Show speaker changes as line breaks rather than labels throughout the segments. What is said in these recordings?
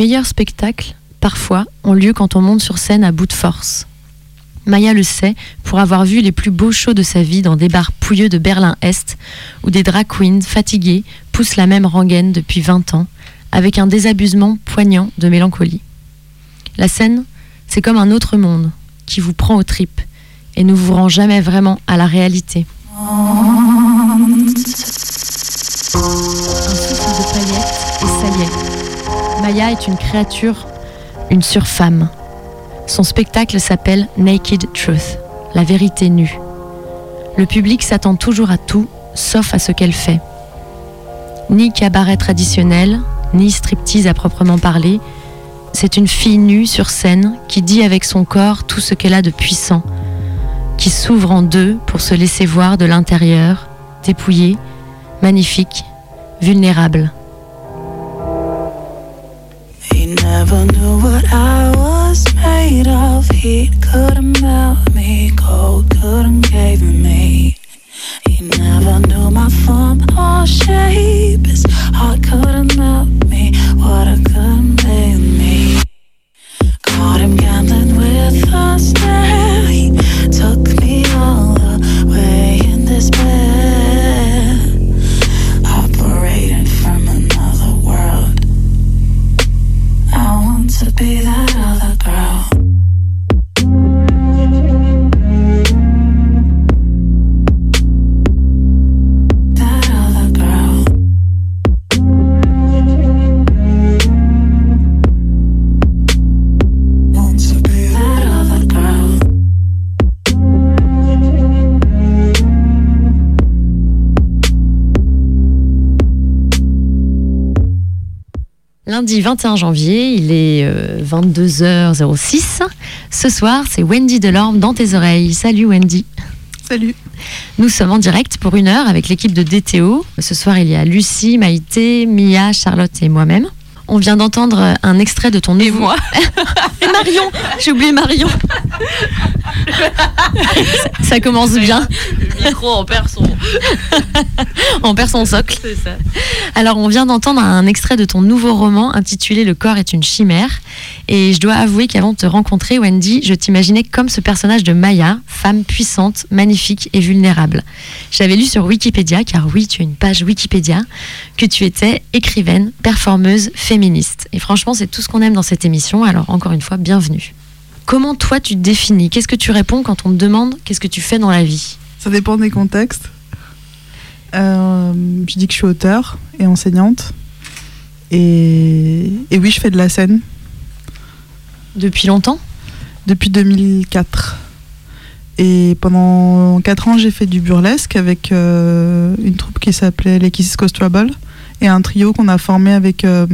Meilleurs spectacles, parfois, ont lieu quand on monte sur scène à bout de force. Maya le sait pour avoir vu les plus beaux shows de sa vie dans des bars pouilleux de Berlin-Est, où des drag queens fatigués poussent la même rengaine depuis 20 ans, avec un désabusement poignant de mélancolie. La scène, c'est comme un autre monde qui vous prend aux tripes et ne vous rend jamais vraiment à la réalité. Maya est une créature, une surfemme. Son spectacle s'appelle Naked Truth, la vérité nue. Le public s'attend toujours à tout, sauf à ce qu'elle fait. Ni cabaret traditionnel, ni striptease à proprement parler, c'est une fille nue sur scène qui dit avec son corps tout ce qu'elle a de puissant, qui s'ouvre en deux pour se laisser voir de l'intérieur, dépouillée, magnifique, vulnérable.
Never knew what I was made of. Heat couldn't melt me, cold couldn't cave me. He never knew my form or shape. His heart couldn't melt me, water couldn't bathe me. Caught him gambling with a stare.
21 janvier, il est euh, 22h06. Ce soir, c'est Wendy Delorme dans tes oreilles. Salut Wendy.
Salut.
Nous sommes en direct pour une heure avec l'équipe de DTO. Ce soir, il y a Lucie, Maïté, Mia, Charlotte et moi-même. On vient d'entendre un extrait de ton nouveau...
Et moi
Et Marion J'ai oublié Marion ça, ça commence bien.
Le micro en perd son.
On perd son socle.
C'est ça.
Alors, on vient d'entendre un extrait de ton nouveau roman intitulé Le corps est une chimère. Et je dois avouer qu'avant de te rencontrer, Wendy, je t'imaginais comme ce personnage de Maya, femme puissante, magnifique et vulnérable. J'avais lu sur Wikipédia, car oui, tu as une page Wikipédia, que tu étais écrivaine, performeuse, féministe. Et franchement, c'est tout ce qu'on aime dans cette émission. Alors, encore une fois, bienvenue. Comment toi tu te définis? Qu'est-ce que tu réponds quand on te demande qu'est-ce que tu fais dans la vie?
Ça dépend des contextes. Euh, je dis que je suis auteur et enseignante. Et, et oui, je fais de la scène
Depuis longtemps?
Depuis 2004. Et pendant 4 ans, j'ai fait du burlesque avec euh, une troupe qui s'appelait les Kisses Trouble et un trio qu'on a formé avec. euh,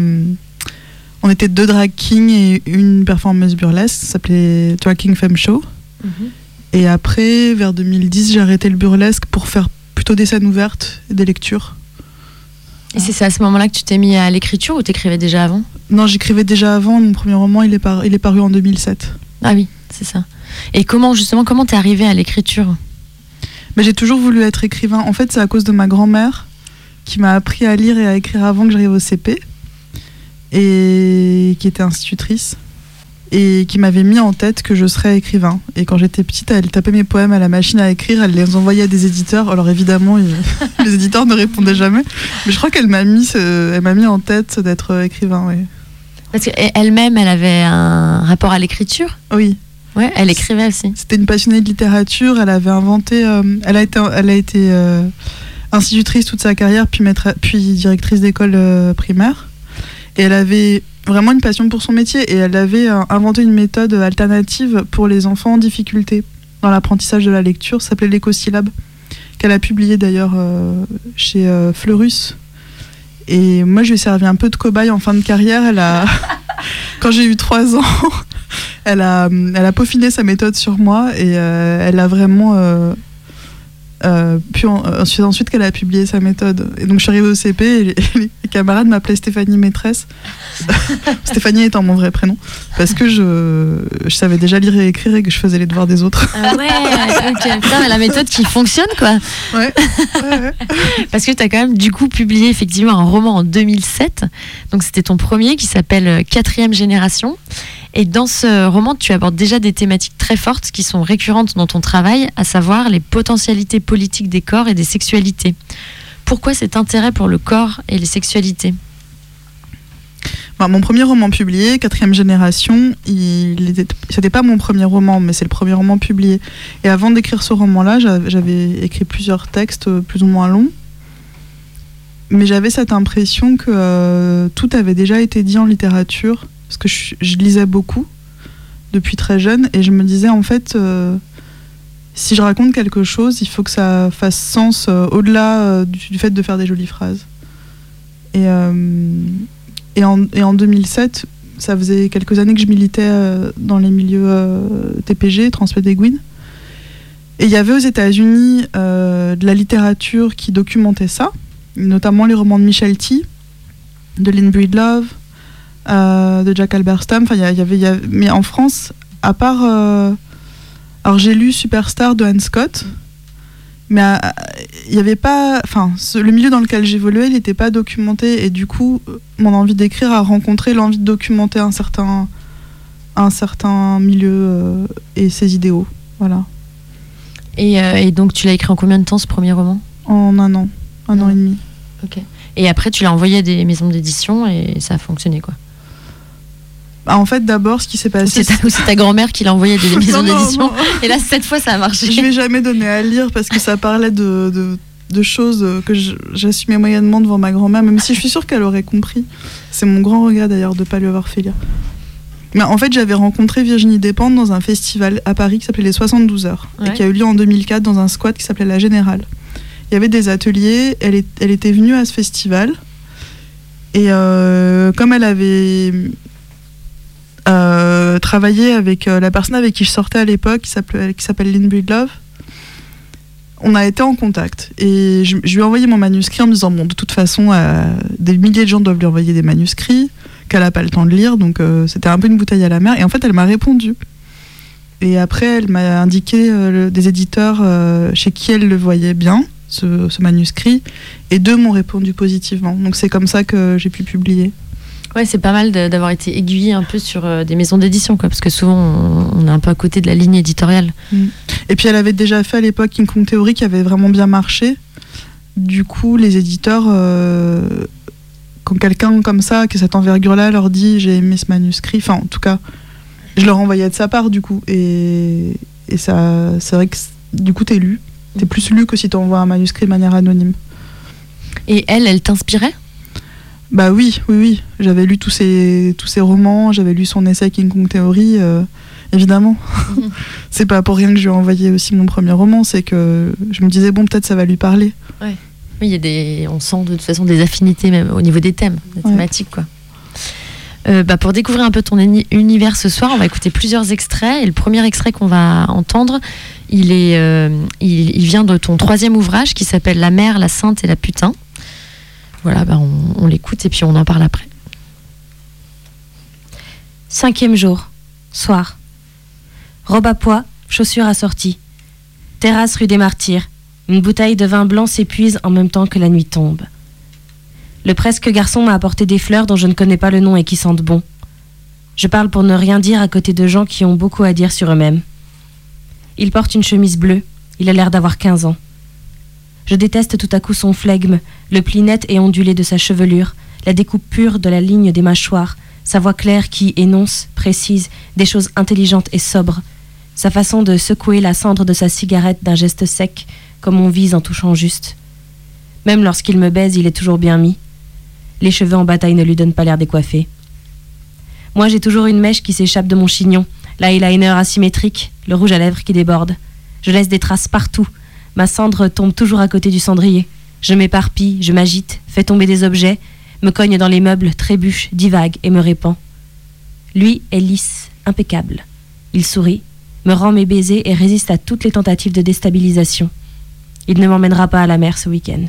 on était deux drag kings et une performeuse burlesque, ça s'appelait Drag King Femme Show. Et après, vers 2010, j'ai arrêté le burlesque pour faire plutôt des scènes ouvertes et des lectures.
Et c'est à ce moment-là que tu t'es mis à l'écriture ou t'écrivais déjà avant?
Non, j'écrivais déjà avant, mon premier roman, il est, par- il est paru en 2007.
Ah oui, c'est ça. Et comment justement, comment t'es arrivé à l'écriture?
J'ai toujours voulu être écrivain. En fait, c'est à cause de ma grand-mère qui m'a appris à lire et à écrire avant que j'arrive au CP et qui était institutrice et qui m'avait mis en tête que je serais écrivain. Et quand j'étais petite, elle tapait mes poèmes à la machine à écrire, elle les envoyait à des éditeurs. Alors évidemment, ils- les éditeurs ne répondaient jamais. Mais je crois qu'elle m'a mis, ce- elle m'a mis en tête d'être écrivain. Oui.
Parce qu'elle-même, elle avait un rapport à l'écriture?
Oui.
Ouais, elle écrivait aussi.
C'était une passionnée de littérature. Elle avait inventé. euh, elle a été, elle a été euh, institutrice toute sa carrière, puis, maître, puis directrice d'école euh, primaire. Et elle avait vraiment une passion pour son métier. Et elle avait euh, inventé une méthode alternative pour les enfants en difficulté dans l'apprentissage de la lecture. Ça s'appelait l'écosyllabe, qu'elle a publié d'ailleurs euh, chez Fleurus. Et moi, je lui ai servi un peu de cobaye en fin de carrière. Elle a, quand j'ai eu trois ans, elle a, elle a peaufiné sa méthode sur moi et elle a vraiment euh, puis en- euh, ensuite, ensuite qu'elle a publié sa méthode. Et donc je suis arrivée au CP et les, les camarades m'appelaient Stéphanie maîtresse. Stéphanie étant mon vrai prénom. Parce que je, je savais déjà lire et écrire et que je faisais les devoirs des autres.
Ah ouais, ok. Putain, mais la méthode qui fonctionne, quoi.
Ouais. ouais, ouais.
Parce que tu as quand même, du coup, publié effectivement un roman en 2007. Donc, c'était ton premier qui s'appelle euh, Quatrième Génération. Et dans ce roman, tu abordes déjà des thématiques très fortes qui sont récurrentes dans ton travail, à savoir les potentialités politiques des corps et des sexualités. Pourquoi cet intérêt pour le corps et les sexualités?
Bah, mon premier roman publié, quatrième génération, il était, c'était pas mon premier roman, mais c'est le premier roman publié. Et avant d'écrire ce roman-là, j'a- j'avais écrit plusieurs textes euh, plus ou moins longs. Mais j'avais cette impression que euh, tout avait déjà été dit en littérature, parce que je, lisais beaucoup depuis très jeune, et je me disais en fait, euh, si je raconte quelque chose, il faut que ça fasse sens euh, au-delà euh, du, fait de faire des jolies phrases. Et, et en, et en 2007, ça faisait quelques années que je militais dans les milieux TPG, Transpédéguine. Et il y avait aux États-Unis de la littérature qui documentait ça, notamment les romans de Michel T, de Lynn Breedlove, euh, de Jack Alberstam. Enfin, y a- y avait, il y a- mais en France, à part. euh, alors j'ai lu Superstar de Anne Scott, mais euh, il n'y avait pas. Enfin, ce- le milieu dans lequel j'évoluais, il n'était pas documenté, et du coup, mon envie d'écrire a rencontré l'envie de documenter un certain, un certain milieu euh, et ses idéaux. Voilà.
et, euh, et donc, tu l'as écrit en combien de temps ce premier roman?
En un an, un an et demi.
Et après, tu l'as envoyé à des maisons d'édition et ça a fonctionné, quoi.
Bah, en fait, d'abord, ce qui s'est passé.
c'est ta, ou c'est ta grand-mère qui l'a envoyé à des maisons d'édition. Et là, cette fois, ça a marché.
Je vais jamais donner à lire parce que ça parlait de, de, de choses que j'assumais moyennement devant ma grand-mère, même si je suis sûre qu'elle aurait compris. C'est mon grand regret d'ailleurs de ne pas lui avoir fait lire. Mais en fait, j'avais rencontré Virginie Despentes dans un festival à Paris qui s'appelait les 72 heures
Ouais.
et qui a eu lieu en 2004 dans un squat qui s'appelait La Générale. Il y avait des ateliers, elle, est- elle était venue à ce festival et euh, comme elle avait euh, avec euh, la personne avec qui je sortais à l'époque, qui s'appelle Lynn Breedlove, on a été en contact et je, lui ai envoyé mon manuscrit en me disant bon de toute façon euh, des milliers de gens doivent lui envoyer des manuscrits qu'elle n'a pas le temps de lire donc euh, c'était un peu une bouteille à la mer. Et en fait elle m'a répondu. Et après elle m'a indiqué des éditeurs chez qui elle le voyait bien ce manuscrit et deux m'ont répondu positivement. Donc c'est comme ça que j'ai pu publier
Ouais, c'est pas mal d'avoir été aiguillé un peu sur euh, des maisons d'édition, quoi, parce que souvent on, on est un peu à côté de la ligne éditoriale.
Et puis elle avait déjà fait à l'époque King Kong Theory qui avait vraiment bien marché. Du coup, les éditeurs, euh, quand quelqu'un comme ça, qui a cette envergure-là, leur dit j'ai aimé ce manuscrit, enfin en tout cas, je leur envoyais de sa part du coup. Et, et ça, c'est vrai que du coup, t'es lu. T'es plus lu que si t'envoies un manuscrit de manière anonyme.
Et elle, elle t'inspirait?
Bah oui, oui, oui. J'avais lu tous ses, tous ses romans, j'avais lu son essai King Kong Theory, euh, évidemment. C'est pas pour rien que je lui ai envoyé aussi mon premier roman, c'est que je me disais, bon, peut-être ça va lui parler.
Oui, il y a des, on sent de toute façon des affinités même au niveau des thèmes, des
Ouais.
thématiques, quoi. Euh, bah, pour découvrir un peu ton uni- univers ce soir, on va écouter plusieurs extraits. Et le premier extrait qu'on va entendre, il, est, euh, il, il vient de ton troisième ouvrage qui s'appelle La mère, la sainte et la putain. Voilà, bah, on, l'écoute et puis on en parle après.
Cinquième jour, soir. Robe à pois, chaussures assorties. Terrasse rue des Martyrs. Une bouteille de vin blanc s'épuise en même temps que la nuit tombe. Le presque garçon m'a apporté des fleurs dont je ne connais pas le nom et qui sentent bon. Je parle pour ne rien dire à côté de gens qui ont beaucoup à dire sur eux-mêmes. Il porte une chemise bleue. Il a l'air d'avoir 15 ans. Je déteste tout à coup son flegme, le pli net et ondulé de sa chevelure, la découpe pure de la ligne des mâchoires, sa voix claire qui énonce, précise, des choses intelligentes et sobres, sa façon de secouer la cendre de sa cigarette d'un geste sec, comme on vise en touchant juste. Même lorsqu'il me baise, il est toujours bien mis. Les cheveux en bataille ne lui donnent pas l'air décoiffés. Moi, j'ai toujours une mèche qui s'échappe de mon chignon, l'eyeliner asymétrique, le rouge à lèvres qui déborde. Je laisse des traces partout. Ma cendre tombe toujours à côté du cendrier. Je m'éparpille, je m'agite, fais tomber des objets, me cogne dans les meubles, trébuche, divague et me répand. Lui est lisse, impeccable. Il sourit, me rend mes baisers et résiste à toutes les tentatives de déstabilisation. Il ne m'emmènera pas à la mer ce week-end.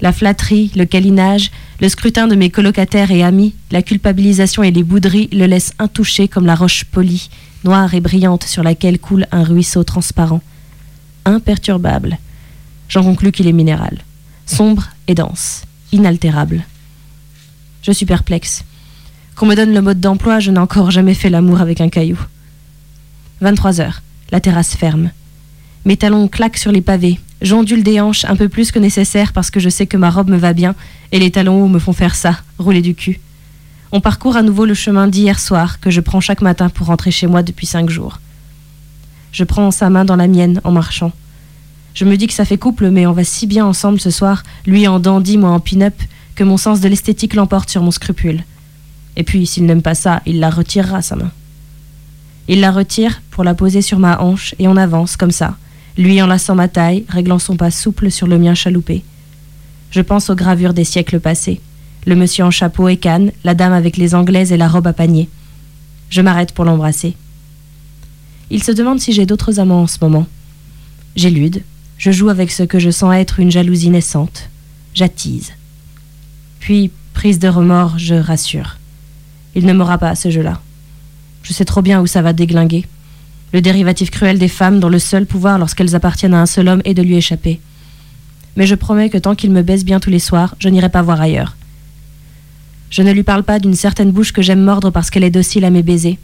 La flatterie, le câlinage, le scrutin de mes colocataires et amis, la culpabilisation et les bouderies le laissent intouché comme la roche polie, noire et brillante sur laquelle coule un ruisseau transparent. Imperturbable. J'en conclus qu'il est minéral. Sombre et dense. Inaltérable. Je suis perplexe. Qu'on me donne le mode d'emploi, je n'ai encore jamais fait l'amour avec un caillou. 23 heures. La terrasse ferme. Mes talons claquent sur les pavés. J'ondule des hanches un peu plus que nécessaire parce que je sais que ma robe me va bien et les talons hauts me font faire ça, rouler du cul. On parcourt à nouveau le chemin d'hier soir que je prends chaque matin pour rentrer chez moi depuis cinq jours. Je prends sa main dans la mienne en marchant. Je me dis que ça fait couple, mais on va si bien ensemble ce soir, lui en dandy, moi en pin-up, que mon sens de l'esthétique l'emporte sur mon scrupule. Et puis, s'il n'aime pas ça, il la retirera, sa main. Il la retire pour la poser sur ma hanche et on avance comme ça, lui enlaçant ma taille, réglant son pas souple sur le mien chaloupé. Je pense aux gravures des siècles passés. Le monsieur en chapeau et canne, la dame avec les anglaises et la robe à panier. Je m'arrête pour l'embrasser. Il se demande si j'ai d'autres amants en ce moment. J'élude. Je joue avec ce que je sens être une jalousie naissante. J'attise. Puis, prise de remords, je rassure. Il ne m'aura pas à ce jeu-là. Je sais trop bien où ça va déglinguer. Le dérivatif cruel des femmes dont le seul pouvoir lorsqu'elles appartiennent à un seul homme est de lui échapper. Mais je promets que tant qu'il me baisse bien tous les soirs, je n'irai pas voir ailleurs. Je ne lui parle pas d'une certaine bouche que j'aime mordre parce qu'elle est docile à mes baisers.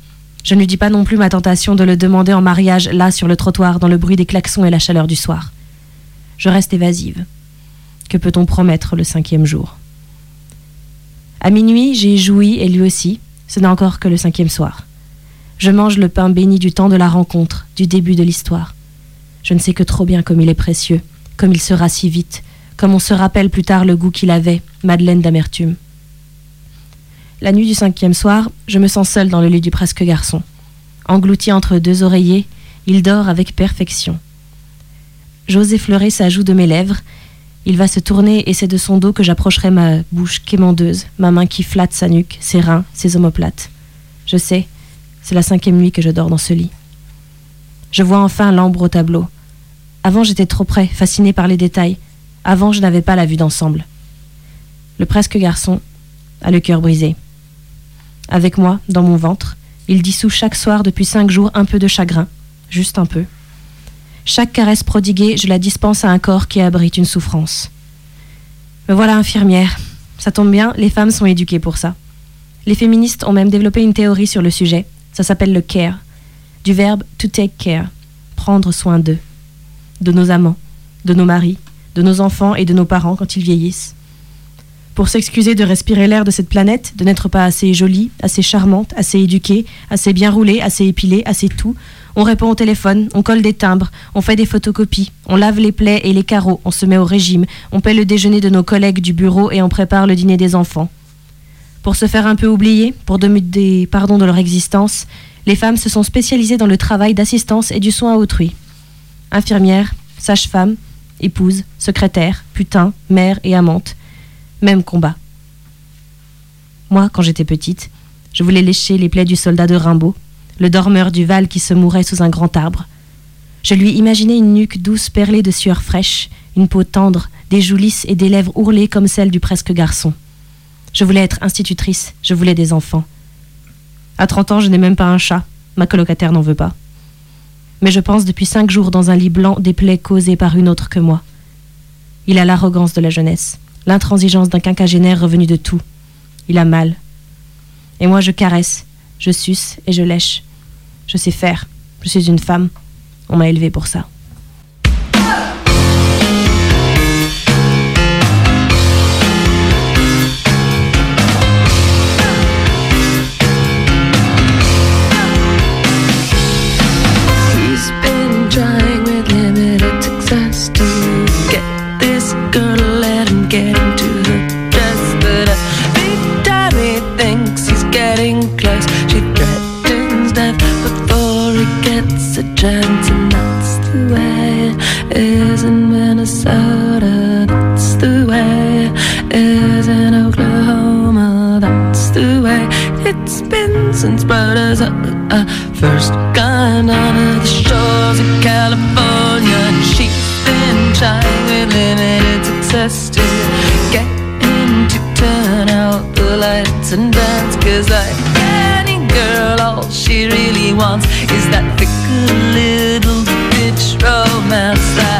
Je ne lui dis pas non plus ma tentation de le demander en mariage là sur le trottoir dans le bruit des klaxons et la chaleur du soir. Je reste évasive. Que peut-on promettre le cinquième jour? À minuit, j'ai joui et lui aussi. Ce n'est encore que le cinquième soir. Je mange le pain béni du temps de la rencontre, du début de l'histoire. Je ne sais que trop bien comme il est précieux, comme il sera si vite, comme on se rappelle plus tard le goût qu'il avait, Madeleine d'amertume. La nuit du cinquième soir, je me sens seule dans le lit du presque garçon. Englouti entre deux oreillers, il dort avec perfection. J'ose effleurer sa joue de mes lèvres. Il va se tourner et c'est de son dos que j'approcherai ma bouche quémandeuse, ma main qui flatte sa nuque, ses reins, ses omoplates. Je sais, c'est la cinquième nuit que je dors dans ce lit. Je vois enfin l'ambre au tableau. Avant j'étais trop près, fasciné par les détails. Avant je n'avais pas la vue d'ensemble. Le presque garçon a le cœur brisé. Avec moi, dans mon ventre, il dissout chaque soir depuis cinq jours un peu de chagrin, juste un peu. Chaque caresse prodiguée, je la dispense à un corps qui abrite une souffrance. Me voilà infirmière. Ça tombe bien, les femmes sont éduquées pour ça. Les féministes ont même développé une théorie sur le sujet. Ça s'appelle le care, du verbe to take care, prendre soin d'eux, de nos amants, de nos maris, de nos enfants et de nos parents quand ils vieillissent pour s'excuser de respirer l'air de cette planète, de n'être pas assez jolie, assez charmante, assez éduquée, assez bien roulée, assez épilée, assez tout. On répond au téléphone, on colle des timbres, on fait des photocopies, on lave les plaies et les carreaux, on se met au régime, on paie le déjeuner de nos collègues du bureau et on prépare le dîner des enfants. Pour se faire un peu oublier, pour demander pardon de leur existence, les femmes se sont spécialisées dans le travail d'assistance et du soin à autrui. Infirmières, sage-femme, épouse, secrétaire, putain, mère et amante même combat. Moi, quand j'étais petite, je voulais lécher les plaies du soldat de Rimbaud, le dormeur du Val qui se mourait sous un grand arbre. Je lui imaginais une nuque douce perlée de sueur fraîche, une peau tendre, des joues lisses et des lèvres ourlées comme celles du presque garçon. Je voulais être institutrice, je voulais des enfants. À 30 ans, je n'ai même pas un chat, ma colocataire n'en veut pas. Mais je pense depuis cinq jours dans un lit blanc des plaies causées par une autre que moi. Il a l'arrogance de la jeunesse l'intransigeance d'un quinquagénaire revenu de tout. Il a mal. Et moi je caresse, je suce et je lèche. Je sais faire. Je suis une femme. On m'a élevée pour ça.
And that's the way is in Minnesota. That's the way is in Oklahoma. That's the way it's been since brothers uh, uh, first gone on the shores of California. She's been trying with limited success to get him to turn out the lights and dance. Cause any girl, all she really wants is that fickle little bitch romance.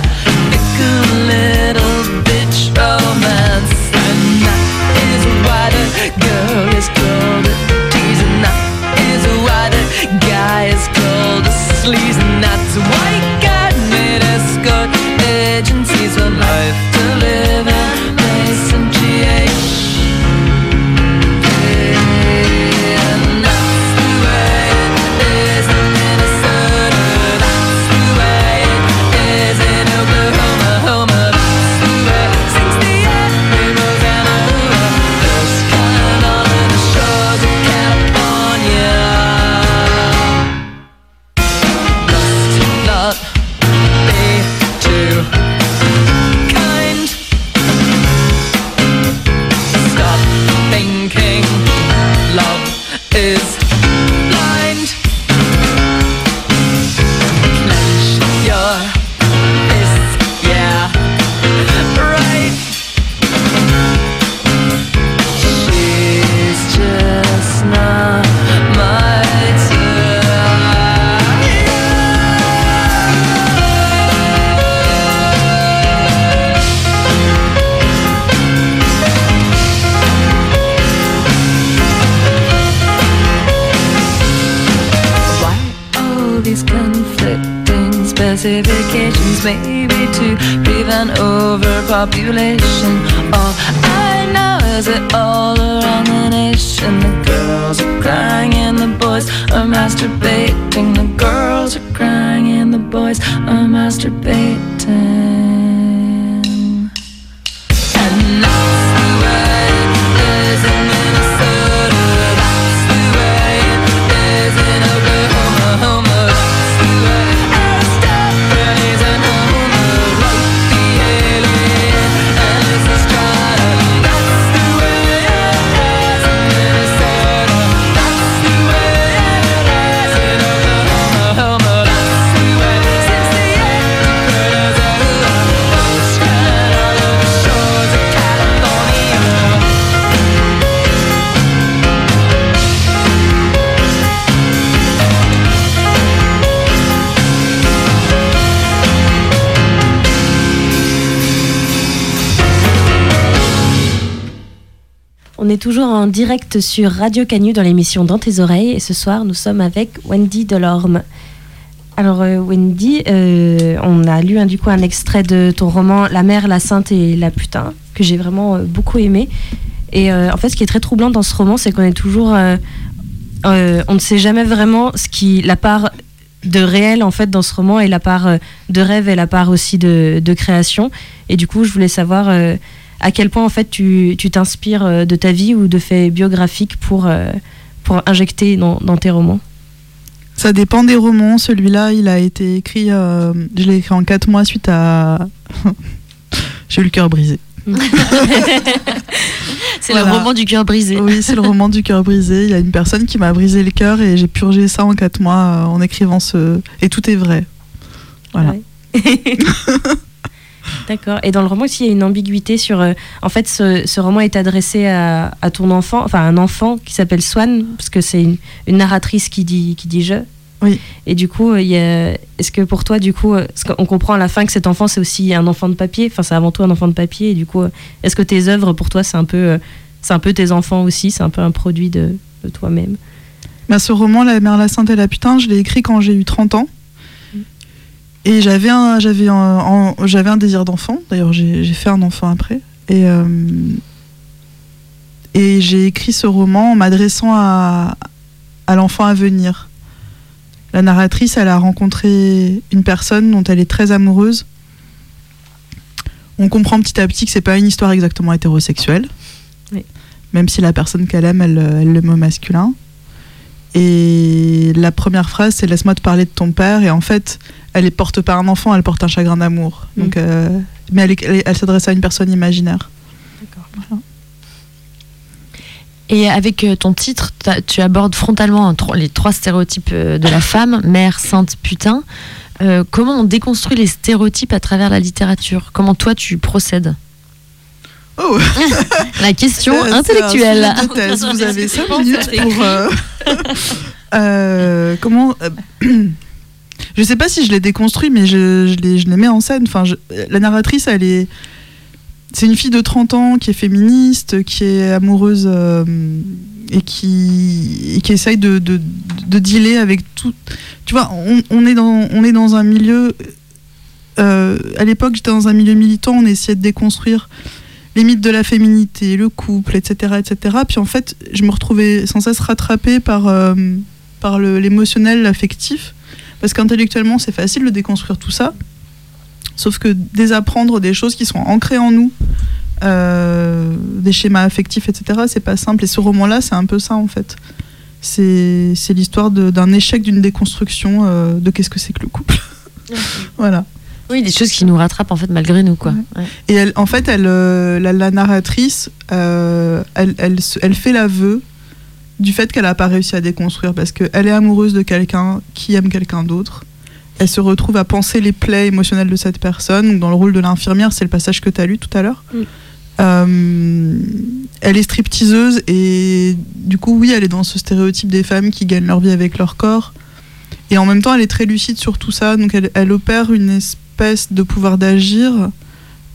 En direct sur Radio Canu dans l'émission Dans tes oreilles et ce soir nous sommes avec Wendy Delorme. Alors euh, Wendy, euh, on a lu hein, un extrait de ton roman La mère, la sainte et la putain que j'ai vraiment euh, beaucoup aimé. Et en fait ce qui est très troublant dans ce roman c'est qu'on est toujours... on ne sait jamais vraiment ce qui, la part de réel en fait dans ce roman et la part de rêve et la part aussi de, création. Et du coup je voulais savoir... à quel point en fait tu tu t'inspires euh, de ta vie ou de faits biographiques pour, euh, pour injecter dans, dans tes romans?
Ça dépend des romans. Celui-là, il a été écrit. euh, je l'ai écrit en 4 mois suite à. J'ai eu le cœur brisé.
C'est
Voilà.
le roman du cœur brisé.
Oui, c'est le roman du cœur brisé. Il y a une personne qui m'a brisé le cœur et j'ai purgé ça en 4 mois en écrivant ce. Et tout est vrai. Voilà.
Ouais. D'accord. Et dans le roman aussi, il y a une ambiguïté sur. euh, en fait, ce, ce roman est adressé à, à ton enfant, enfin à un enfant qui s'appelle Swan, parce que c'est une, une narratrice qui dit, qui dit je.
Oui.
Et du coup, il y a- est-ce que pour toi, du coup, euh, qu'on comprend à la fin que cet enfant, c'est aussi un enfant de papier, enfin, c'est avant tout un enfant de papier, et du coup, euh, est-ce que tes œuvres, pour toi, c'est un peu, c'est un peu tes enfants aussi, c'est un peu un produit de, de toi-même?
Bah, ce roman, La mère, la sainte et la putain, je l'ai écrit quand j'ai eu 30 ans. Et j'avais un, j'avais un, en- j'avais un désir d'enfant. D'ailleurs, j'ai fait un enfant après. Et, euh, et j'ai écrit ce roman en m'adressant à, à l'enfant à venir. La narratrice, elle a rencontré une personne dont elle est très amoureuse. On comprend petit à petit que c'est pas une histoire exactement hétérosexuelle.
Oui.
Même si la personne qu'elle aime, elle, elle l'aime au masculin. Et la première phrase, c'est Laisse-moi te parler de ton père. Et en fait, elle ne porte pas un enfant, elle porte un chagrin d'amour.
Mm.
Donc, euh, mais elle, s'adresse à une personne imaginaire.
Et avec euh, ton titre, tu abordes frontalement les trois stéréotypes euh, de la femme, mère, sainte, putain. Euh, comment on déconstruit les stéréotypes à travers la littérature? Comment toi tu procèdes?
Oh
La question
un
intellectuelle.
sujet de thèse. Vous avez 5
Comment ça
minutes pour. euh, euh, comment. je sais pas si je l'ai déconstruit, mais je, je, l'ai- je les mets en scène. Enfin, la narratrice, elle est. C'est une fille de 30 ans qui est féministe, qui est amoureuse euh, et, qui, qui essaye de, de, de dealer avec tout. Tu vois, on, est, dans, on est dans un milieu. euh, à l'époque, j'étais dans un milieu militant, on essayait de déconstruire les mythes de la féminité, le couple, etc., etc. Puis en fait, je me retrouvais sans cesse rattrapée par, euh, par l'émotionnel, l'affectif, parce qu'intellectuellement, c'est facile de déconstruire tout ça, sauf que désapprendre des choses qui sont ancrées en nous, euh, des schémas affectifs, etc., c'est pas simple. Et ce roman-là, c'est un peu ça, en fait. C'est, l'histoire d'un échec d'une déconstruction euh, de qu'est-ce que c'est que le couple. voilà.
Oui, des choses qui nous rattrapent en fait malgré nous quoi. Ouais.
Et elle, en fait, elle, euh, la, la narratrice, euh, elle, elle fait l'aveu du fait qu'elle n'a pas réussi à déconstruire parce qu'elle est amoureuse de quelqu'un qui aime quelqu'un d'autre. Elle se retrouve à penser les plaies émotionnelles de cette personne. Dans le rôle de l'infirmière, c'est le passage que tu as lu tout à l'heure.
Mm.
Euh, elle est stripteaseuse et du coup, oui, elle est dans ce stéréotype des femmes qui gagnent leur vie avec leur corps. Et en même temps, elle est très lucide sur tout ça. Donc, elle, elle opère une espèce de pouvoir d'agir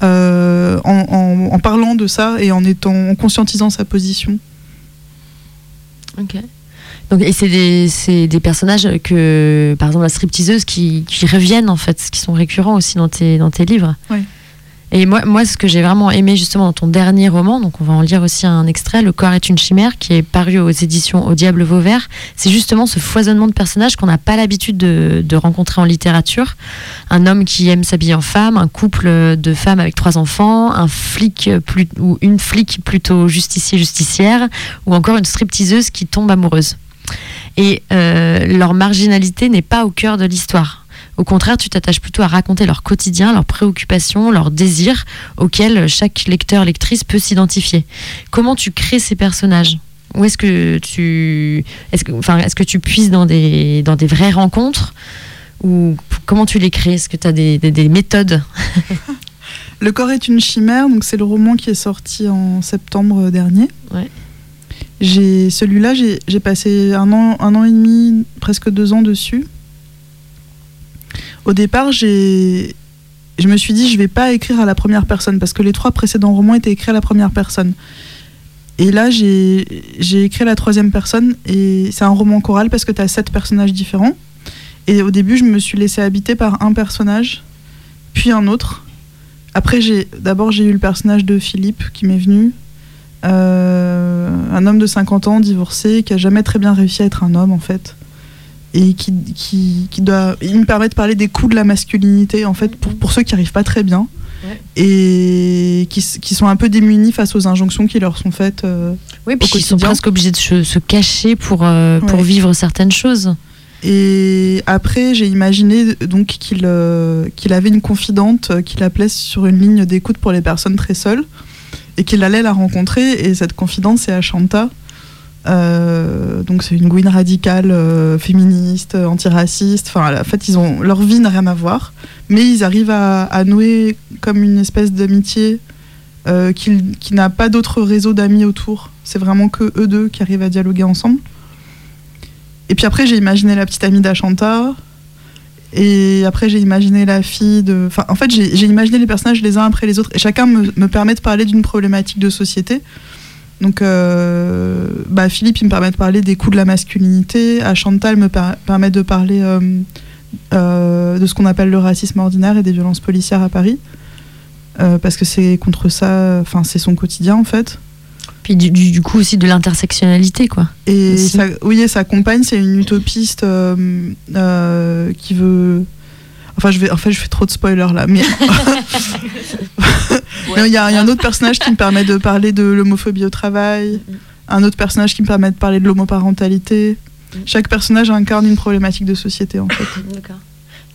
euh, en, en- en parlant de ça et en étant en conscientisant sa position.
Ok. Donc, et c'est des, des personnages que, par exemple, la stripteaseuse qui, qui reviennent en fait, qui sont récurrents aussi dans tes, dans tes livres.
Oui.
Et moi, moi, ce que j'ai vraiment aimé justement dans ton dernier roman, donc on va en lire aussi un extrait, Le corps est une chimère, qui est paru aux éditions Au Diable Vauvert, c'est justement ce foisonnement de personnages qu'on n'a pas l'habitude de, rencontrer en littérature. Un homme qui aime s'habiller en femme, un couple de femmes avec trois enfants, un flic ou une flic plutôt justicier-justicière, ou encore une stripteaseuse qui tombe amoureuse. Et euh, leur marginalité n'est pas au cœur de l'histoire. Au contraire, tu t'attaches plutôt à raconter leur quotidien, leurs préoccupations, leurs désirs auxquels chaque lecteur, lectrice peut s'identifier. Comment tu crées ces personnages? Où est-ce que tu, est-ce que, enfin, est-ce que tu puises dans des, dans des vraies rencontres? Ou comment tu les crées? Est-ce que tu as des, des- des méthodes?
Le corps est une chimère, donc c'est le roman qui est sorti en septembre dernier.
Ouais.
J'ai celui-là, j'ai j'ai passé un an, un an et demi, presque deux ans dessus. Au départ, j'ai, je me suis dit, je vais pas écrire à la première personne parce que les trois précédents romans étaient écrits à la première personne. Et là, j'ai écrit à la troisième personne et c'est un roman choral parce que tu as sept personnages différents. Et au début, je me suis laissée habiter par un personnage, puis un autre. Après, d'abord j'ai eu le personnage de Philippe qui m'est venu, Euh, un homme de 50 ans divorcé qui a jamais très bien réussi à être un homme en fait, et qui, qui, qui doit, il me permet de parler des coups de la masculinité en fait pour, pour ceux qui arrivent pas très bien
Ouais.
et qui, qui sont un peu démunis face aux injonctions qui leur sont faites. euh,
Oui, puis ils sont presque obligés de se, se cacher pour, euh, pour vivre certaines choses.
Et après, j'ai imaginé donc qu'il euh, qu'il avait une confidente qu'il appelait sur une ligne d'écoute pour les personnes très seules et qu'il allait la rencontrer. Et cette confidente, c'est Ashanta. Euh, donc c'est une gouine radicale, euh, féministe, antiraciste. Enfin, en fait, ils ont leur vie n'a rien à voir, mais ils arrivent à, nouer comme une espèce d'amitié euh, qui, n'a pas d'autre réseau d'amis autour. C'est vraiment que eux deux qui arrivent à dialoguer ensemble. Et puis après, j'ai imaginé la petite amie d'Ashanta. Et après, j'ai imaginé la fille de. Enfin, en fait, j'ai imaginé les personnages les uns après les autres. Et chacun me, me permet de parler d'une problématique de société. Donc, euh, bah, Philippe, il me permet de parler des coups de la masculinité. Ashanta, elle me per- permet de parler euh, euh, de ce qu'on appelle le racisme ordinaire et des violences policières à Paris. Parce que c'est contre ça. Enfin, c'est son quotidien, en fait.
Puis du, du- du coup aussi de l'intersectionnalité, quoi.
Et oui, et sa compagne, c'est une utopiste qui veut. Enfin, je vais, en fait, je fais trop de spoilers là, mais il y, a il y a un autre personnage qui me permet de parler de l'homophobie au travail, un autre personnage qui me permet de parler de l'homoparentalité. Chaque personnage incarne une problématique de société, en fait.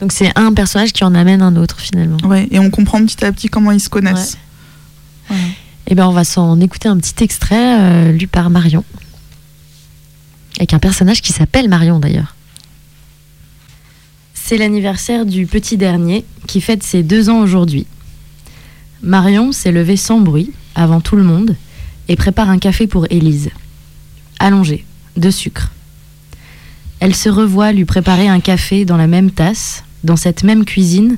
Donc c'est un personnage qui en amène un autre finalement.
Ouais, et on comprend petit à petit comment ils se connaissent. Voilà.
Et ben on va s'en écouter un petit extrait euh, lu par Marion. Avec un personnage qui s'appelle Marion d'ailleurs.
C'est l'anniversaire du petit dernier qui fête ses deux ans aujourd'hui. Marion s'est levée sans bruit, avant tout le monde, et prépare un café pour Élise. Allongée, de sucre. Elle se revoit lui préparer un café dans la même tasse, dans cette même cuisine,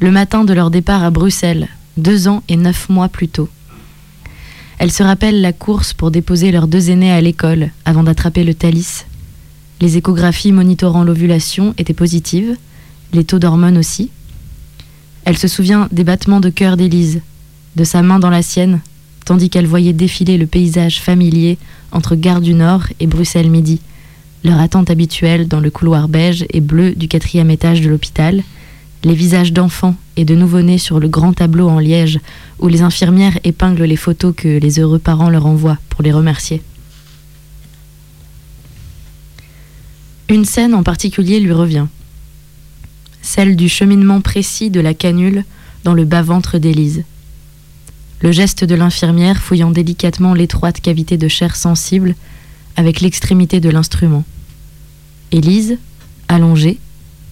le matin de leur départ à Bruxelles, deux ans et neuf mois plus tôt. Elle se rappelle la course pour déposer leurs deux aînés à l'école avant d'attraper le Thalys. Les échographies monitorant l'ovulation étaient positives, les taux d'hormones aussi. Elle se souvient des battements de cœur d'Élise, de sa main dans la sienne, tandis qu'elle voyait défiler le paysage familier entre Gare du Nord et Bruxelles Midi, leur attente habituelle dans le couloir beige et bleu du quatrième étage de l'hôpital, les visages d'enfants et de nouveau-nés sur le grand tableau en liège où les infirmières épinglent les photos que les heureux parents leur envoient pour les remercier. Une scène en particulier lui revient, celle du cheminement précis de la canule dans le bas-ventre d'Élise. Le geste de l'infirmière fouillant délicatement l'étroite cavité de chair sensible avec l'extrémité de l'instrument. Élise, allongée,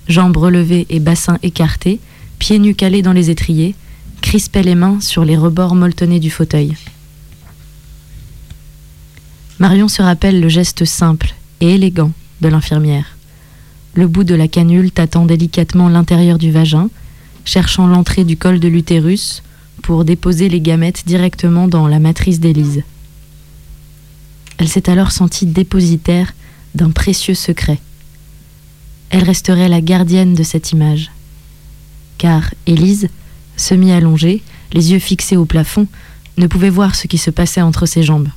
jambes relevées et bassin écarté, pieds nus calés dans les étriers, crispait les mains sur les rebords molletonnés du fauteuil. Marion se rappelle le geste simple et élégant de l'infirmière. Le bout de la canule tâtant délicatement l'intérieur du vagin, cherchant l'entrée du col de l'utérus pour déposer les gamètes directement dans la matrice d'Élise. Elle s'est alors sentie dépositaire d'un précieux secret elle resterait la gardienne de cette image. Car Élise, semi-allongée, les yeux fixés au plafond, ne pouvait voir ce qui se passait entre ses jambes.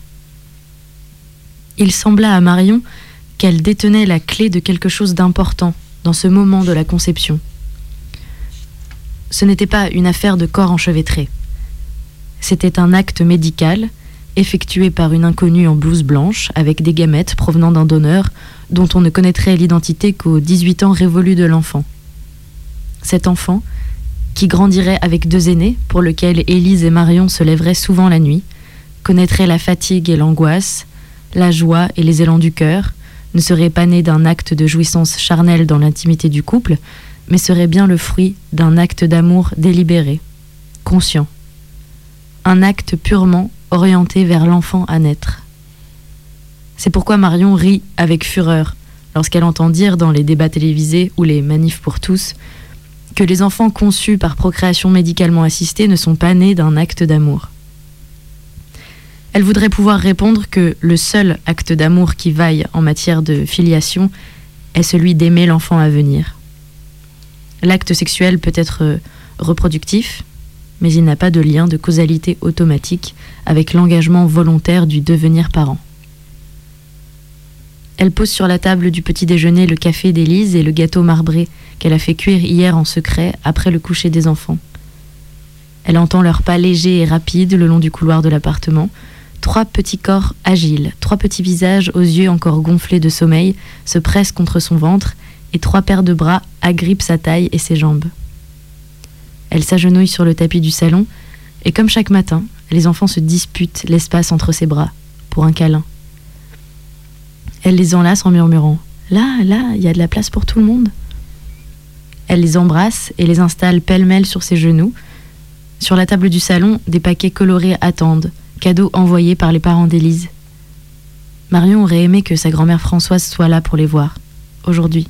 Il sembla à Marion qu'elle détenait la clé de quelque chose d'important dans ce moment de la conception. Ce n'était pas une affaire de corps enchevêtré. C'était un acte médical effectué par une inconnue en blouse blanche avec des gamètes provenant d'un donneur dont on ne connaîtrait l'identité qu'aux 18 ans révolus de l'enfant. Cet enfant, qui grandirait avec deux aînés, pour lequel Élise et Marion se lèveraient souvent la nuit, connaîtrait la fatigue et l'angoisse, la joie et les élans du cœur, ne serait pas né d'un acte de jouissance charnelle dans l'intimité du couple, mais serait bien le fruit d'un acte d'amour délibéré, conscient. Un acte purement orienté vers l'enfant à naître. C'est pourquoi Marion rit avec fureur lorsqu'elle entend dire dans les débats télévisés ou les manifs pour tous que les enfants conçus par procréation médicalement assistée ne sont pas nés d'un acte d'amour. Elle voudrait pouvoir répondre que le seul acte d'amour qui vaille en matière de filiation est celui d'aimer l'enfant à venir. L'acte sexuel peut être reproductif, mais il n'a pas de lien de causalité automatique avec l'engagement volontaire du devenir parent. Elle pose sur la table du petit déjeuner le café d'Élise et le gâteau marbré qu'elle a fait cuire hier en secret après le coucher des enfants. Elle entend leurs pas légers et rapides le long du couloir de l'appartement. Trois petits corps agiles, trois petits visages aux yeux encore gonflés de sommeil se pressent contre son ventre et trois paires de bras agrippent sa taille et ses jambes. Elle s'agenouille sur le tapis du salon et comme chaque matin, les enfants se disputent l'espace entre ses bras pour un câlin. Elle les enlace en murmurant ⁇ Là, là, il y a de la place pour tout le monde !⁇ Elle les embrasse et les installe pêle-mêle sur ses genoux. Sur la table du salon, des paquets colorés attendent, cadeaux envoyés par les parents d'Élise. Marion aurait aimé que sa grand-mère Françoise soit là pour les voir, aujourd'hui.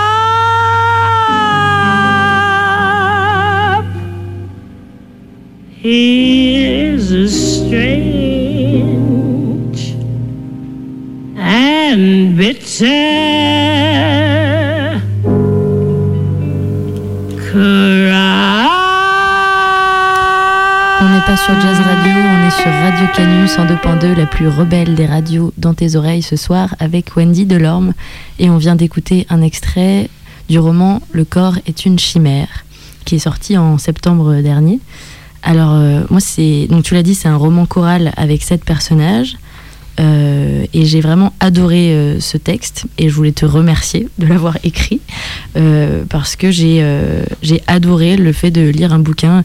Here's a strange and bitter
On n'est pas sur Jazz Radio, on est sur Radio Canu 102.2, la plus rebelle des radios dans tes oreilles ce soir avec Wendy Delorme. Et on vient d'écouter un extrait du roman Le corps est une chimère, qui est sorti en septembre dernier. Alors, euh, moi, c'est. Donc, tu l'as dit, c'est un roman choral avec sept personnages. Euh, et j'ai vraiment adoré euh, ce texte et je voulais te remercier de l'avoir écrit parce que j'ai adoré le fait de lire un bouquin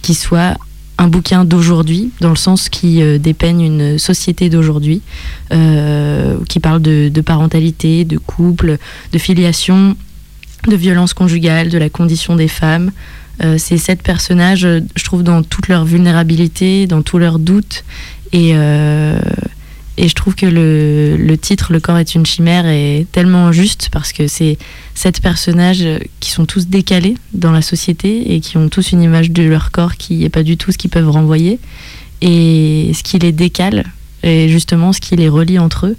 qui soit un bouquin d'aujourd'hui, dans le sens qui dépeigne une société d'aujourd'hui, qui parle de parentalité, de couple, de filiation, de violence conjugale, de la condition des femmes. Euh, ces sept personnages, euh, je trouve, dans toute leur vulnérabilité, dans tous leurs doutes. Et, euh, et je trouve que le, le titre Le corps est une chimère est tellement juste parce que c'est sept personnages qui sont tous décalés dans la société et qui ont tous une image de leur corps qui n'est pas du tout ce qu'ils peuvent renvoyer. Et ce qui les décale, et justement ce qui les relie entre eux.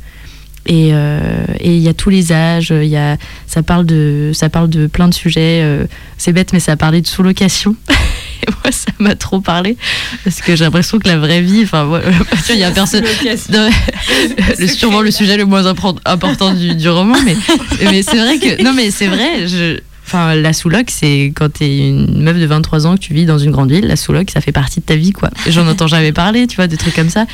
Et euh, et il y a tous les âges, il a, ça, parle de, ça parle de plein de sujets. euh, c'est bête, mais ça a parlé de sous-location. Et moi, ça m'a trop parlé. Parce que j'ai l'impression que la vraie vie, enfin, qu'il y a personne. Le, sûrement le sujet le moins import- important du, du roman, mais, mais c'est vrai que. Non, mais c'est vrai, je. Enfin, la sous-loc, c'est quand t'es une meuf de 23 ans que tu vis dans une grande ville, la sous-loc, ça fait partie de ta vie, quoi. J'en entends jamais parler, tu vois, des trucs comme ça.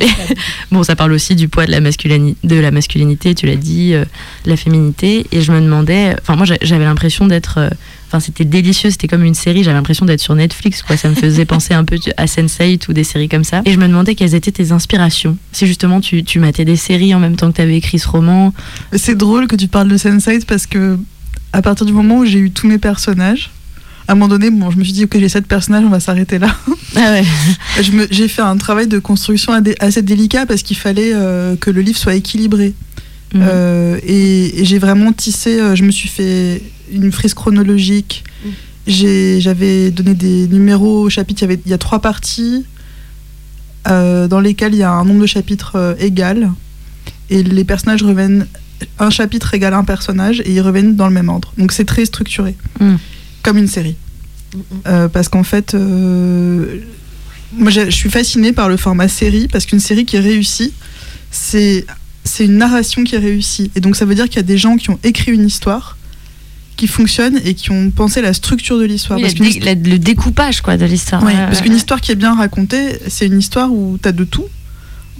Et- bon, ça parle aussi du poids de la, masculini- de la masculinité, tu l'as dit, euh, de la féminité. Et je me demandais, enfin, moi, j'a- j'avais l'impression d'être. euh, Enfin, c'était délicieux, c'était comme une série, j'avais l'impression d'être sur Netflix, quoi. Ça me faisait penser un peu à Sense8 ou des séries comme ça. Et je me demandais quelles étaient tes inspirations. Si justement tu, tu matais des séries en même temps que tu avais écrit ce roman.
C'est drôle que tu parles de Sense8 parce que à partir du moment où j'ai eu tous mes personnages, à un moment donné, bon, je me suis dit, ok, j'ai sept personnages, on va s'arrêter là.
Ah ouais.
J'ai fait un travail de construction assez délicat parce qu'il fallait euh, que le livre soit équilibré.
Mhm.
Euh, et et j'ai vraiment tissé, euh, je me suis fait une frise chronologique. J'ai- J'avais donné des numéros au chapitre, il y, avait, il y a trois parties dans lesquelles il y a un nombre de chapitres égal. Et les personnages reviennent, un chapitre égale un personnage et ils reviennent dans le même ordre. Donc c'est très structuré,
Mm.
comme une série. Euh, parce qu'en fait, euh, moi je suis fascinée par le format série, parce qu'une série qui est réussie, c'est c'est une narration qui est réussie. Et donc ça veut dire qu'il y a des gens qui ont écrit une histoire qui fonctionne et qui ont pensé la structure de l'histoire.
Oui,
Parce
la
qu'une
dé- la- le découpage quoi, de l'histoire.
Ouais,
Ouais,
parce
ouais,
qu'une histoire qui est bien racontée, c'est une histoire où t'as de tout.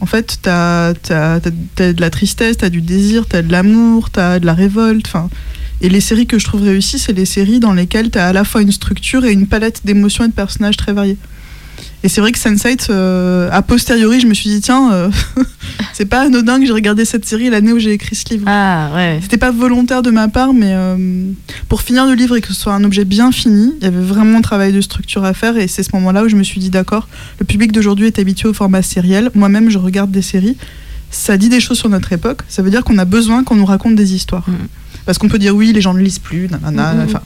En fait, t'as as, de la tristesse, t'as du désir, t'as de l'amour, t'as de la révolte. Et les séries que je trouve réussies, c'est les séries dans lesquelles t'as à la fois une structure et une palette d'émotions et de personnages très variés. Et c'est vrai que Sense8, euh, a posteriori, je me suis dit, tiens, euh, c'est pas anodin que j'ai regardé cette série l'année où j'ai écrit ce livre.
Ah ouais.
C'était pas volontaire de ma part, mais euh, pour finir le livre et que ce soit un objet bien fini, il y avait vraiment un travail de structure à faire et c'est ce moment-là où je me suis dit d'accord, le public d'aujourd'hui est habitué au format sériel. Moi-même, je regarde des séries. Ça dit des choses sur notre époque. Ça veut dire qu'on a besoin qu'on nous raconte des histoires.
Mm.
Parce qu'on peut dire oui, les gens ne lisent plus, nanana,
Mm, mm.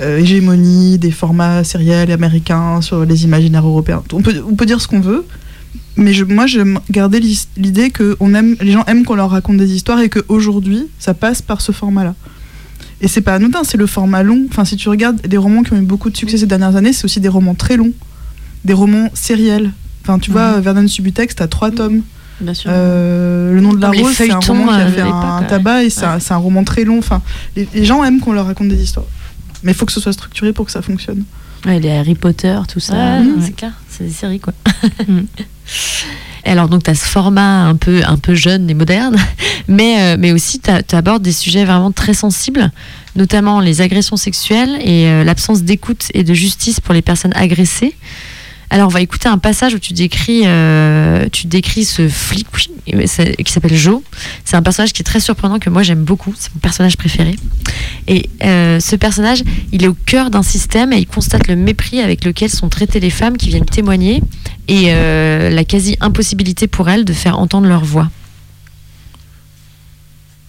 Euh, hégémonie des formats sériels américains sur les imaginaires européens. On peut, on peut dire ce qu'on veut, mais je, moi, j'aime garder l'idée que on aime, les gens aiment qu'on leur raconte des histoires et qu'aujourd'hui, ça passe par ce format-là. Et c'est pas anodin, c'est le format long. Enfin, si tu regardes des romans qui ont eu beaucoup de succès ces dernières années, c'est aussi des romans très longs, des romans sériels. Enfin, tu vois, Vernon Subutex, t'as trois tomes.
Bien sûr.
Euh, le nom de la
Comme
rose, c'est un roman qui a fait un, tabac et c'est un, roman très long. Enfin, les, les gens aiment qu'on leur raconte des histoires. Mais il faut que ce soit structuré pour que ça fonctionne.
Ouais, les Harry Potter, tout ça.
Ouais, c'est clair, c'est des séries quoi. Et alors donc tu as ce format un peu, un peu jeune et moderne, mais, euh, mais aussi tu abordes des sujets vraiment très sensibles, notamment les agressions sexuelles et euh, l'absence d'écoute et de justice pour les personnes agressées. Alors on va écouter un passage où tu décris, euh, tu ce flic qui s'appelle Joe. C'est un personnage qui est très surprenant que moi j'aime beaucoup, c'est mon personnage préféré. Et euh, ce personnage, il est au cœur d'un système et il constate le mépris avec lequel sont traitées les femmes qui viennent témoigner et euh, la quasi-impossibilité pour elles de faire entendre leur voix.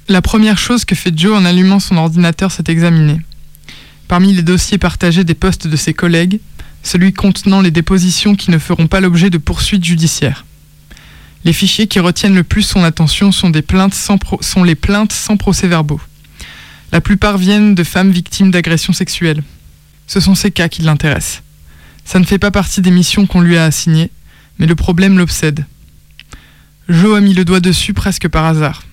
La première chose que fait Joe en allumant son ordinateur, c'est examiner. Parmi les dossiers partagés des postes de ses collègues, celui contenant les dépositions qui ne feront pas l'objet de poursuites judiciaires. Les fichiers qui retiennent le plus son attention sont, les plaintes sans procès-verbaux. La plupart viennent de femmes victimes d'agressions sexuelles. Ce sont ces cas qui l'intéressent. Ça ne fait pas partie des missions qu'on lui a assignées, mais le problème l'obsède. Joe a mis le doigt dessus presque par hasard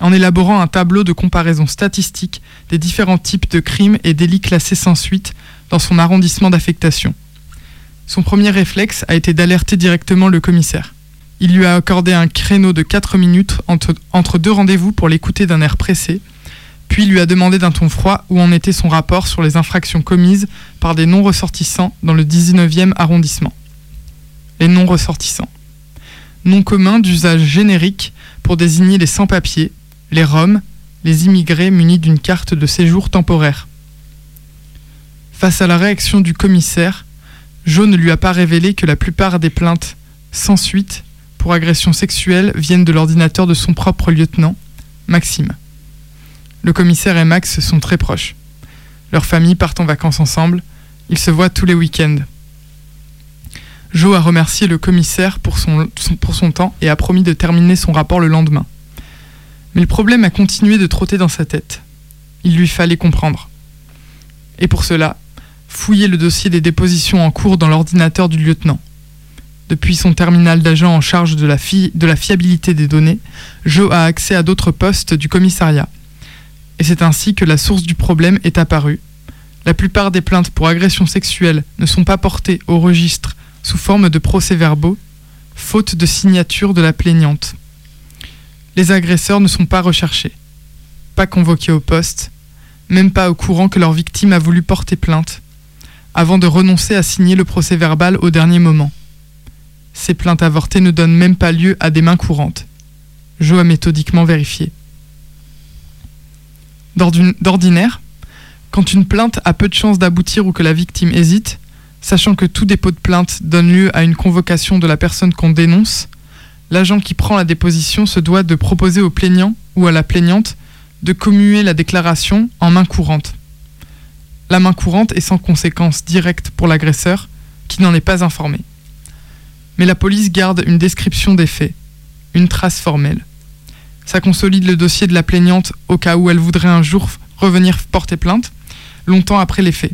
en élaborant un tableau de comparaison statistique des différents types de crimes et délits classés sans suite dans son arrondissement d'affectation. Son premier réflexe a été d'alerter directement le commissaire. Il lui a accordé un créneau de 4 minutes entre, deux rendez-vous pour l'écouter d'un air pressé, puis lui a demandé d'un ton froid où en était son rapport sur les infractions commises par des non-ressortissants dans le 19e arrondissement. Les non-ressortissants. Nom commun d'usage générique pour désigner les sans-papiers, les Roms, les immigrés munis d'une carte de séjour temporaire. Face à la réaction du commissaire, Joe ne lui a pas révélé que la plupart des plaintes sans suite pour agression sexuelle viennent de l'ordinateur de son propre lieutenant, Maxime. Le commissaire et Max sont très proches. Leurs familles partent en vacances ensemble, ils se voient tous les week-ends. Joe a remercié le commissaire pour son, pour son temps et a promis de terminer son rapport le lendemain. Mais le problème a continué de trotter dans sa tête. Il lui fallait comprendre. Et pour cela, fouiller le dossier des dépositions en cours dans l'ordinateur du lieutenant. Depuis son terminal d'agent en charge de la, fiabilité des données, Joe a accès à d'autres postes du commissariat. Et c'est ainsi que la source du problème est apparue. La plupart des plaintes pour agression sexuelle ne sont pas portées au registre sous forme de procès-verbaux, faute de signature de la plaignante. Les agresseurs ne sont pas recherchés, pas convoqués au poste, même pas au courant que leur victime a voulu porter plainte, avant de renoncer à signer le procès verbal au dernier moment. Ces plaintes avortées ne donnent même pas lieu à des mains courantes. Joe a méthodiquement vérifié. D'ordinaire, quand une plainte a peu de chances d'aboutir ou que la victime hésite, sachant que tout dépôt de plainte donne lieu à une convocation de la personne qu'on dénonce, l'agent qui prend la déposition se doit de proposer au plaignant ou à la plaignante de commuer la déclaration en main courante. La main courante est sans conséquence directe pour l'agresseur qui n'en est pas informé. Mais la police garde une description des faits, une trace formelle. Ça consolide le dossier de la plaignante au cas où elle voudrait un jour revenir porter plainte, longtemps après les faits.